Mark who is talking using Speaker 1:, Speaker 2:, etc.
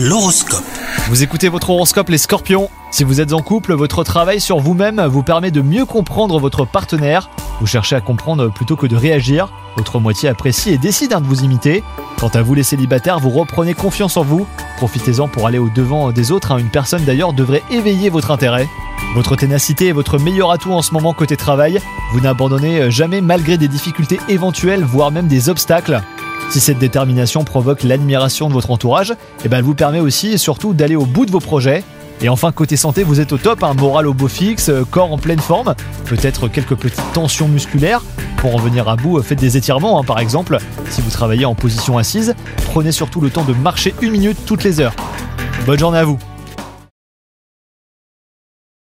Speaker 1: L'horoscope.
Speaker 2: Vous écoutez votre horoscope les scorpions Si vous êtes en couple, votre travail sur vous-même vous permet de mieux comprendre votre partenaire. Vous cherchez à comprendre plutôt que de réagir. Votre moitié apprécie et décide hein, de vous imiter. Quant à vous les célibataires, vous reprenez confiance en vous. Profitez-en pour aller au devant des autres. hein. Une personne d'ailleurs devrait éveiller votre intérêt. Votre ténacité est votre meilleur atout en ce moment côté travail. Vous n'abandonnez jamais malgré des difficultés éventuelles, voire même des obstacles. Si cette détermination provoque l'admiration de votre entourage, eh ben elle vous permet aussi et surtout d'aller au bout de vos projets. Et enfin, côté santé, vous êtes au top, un moral au beau fixe, euh, corps en pleine forme, peut-être quelques petites tensions musculaires. Pour en venir à bout, euh, faites des étirements hein, par exemple. Si vous travaillez en position assise, prenez surtout le temps de marcher une minute toutes les heures. Bonne journée à vous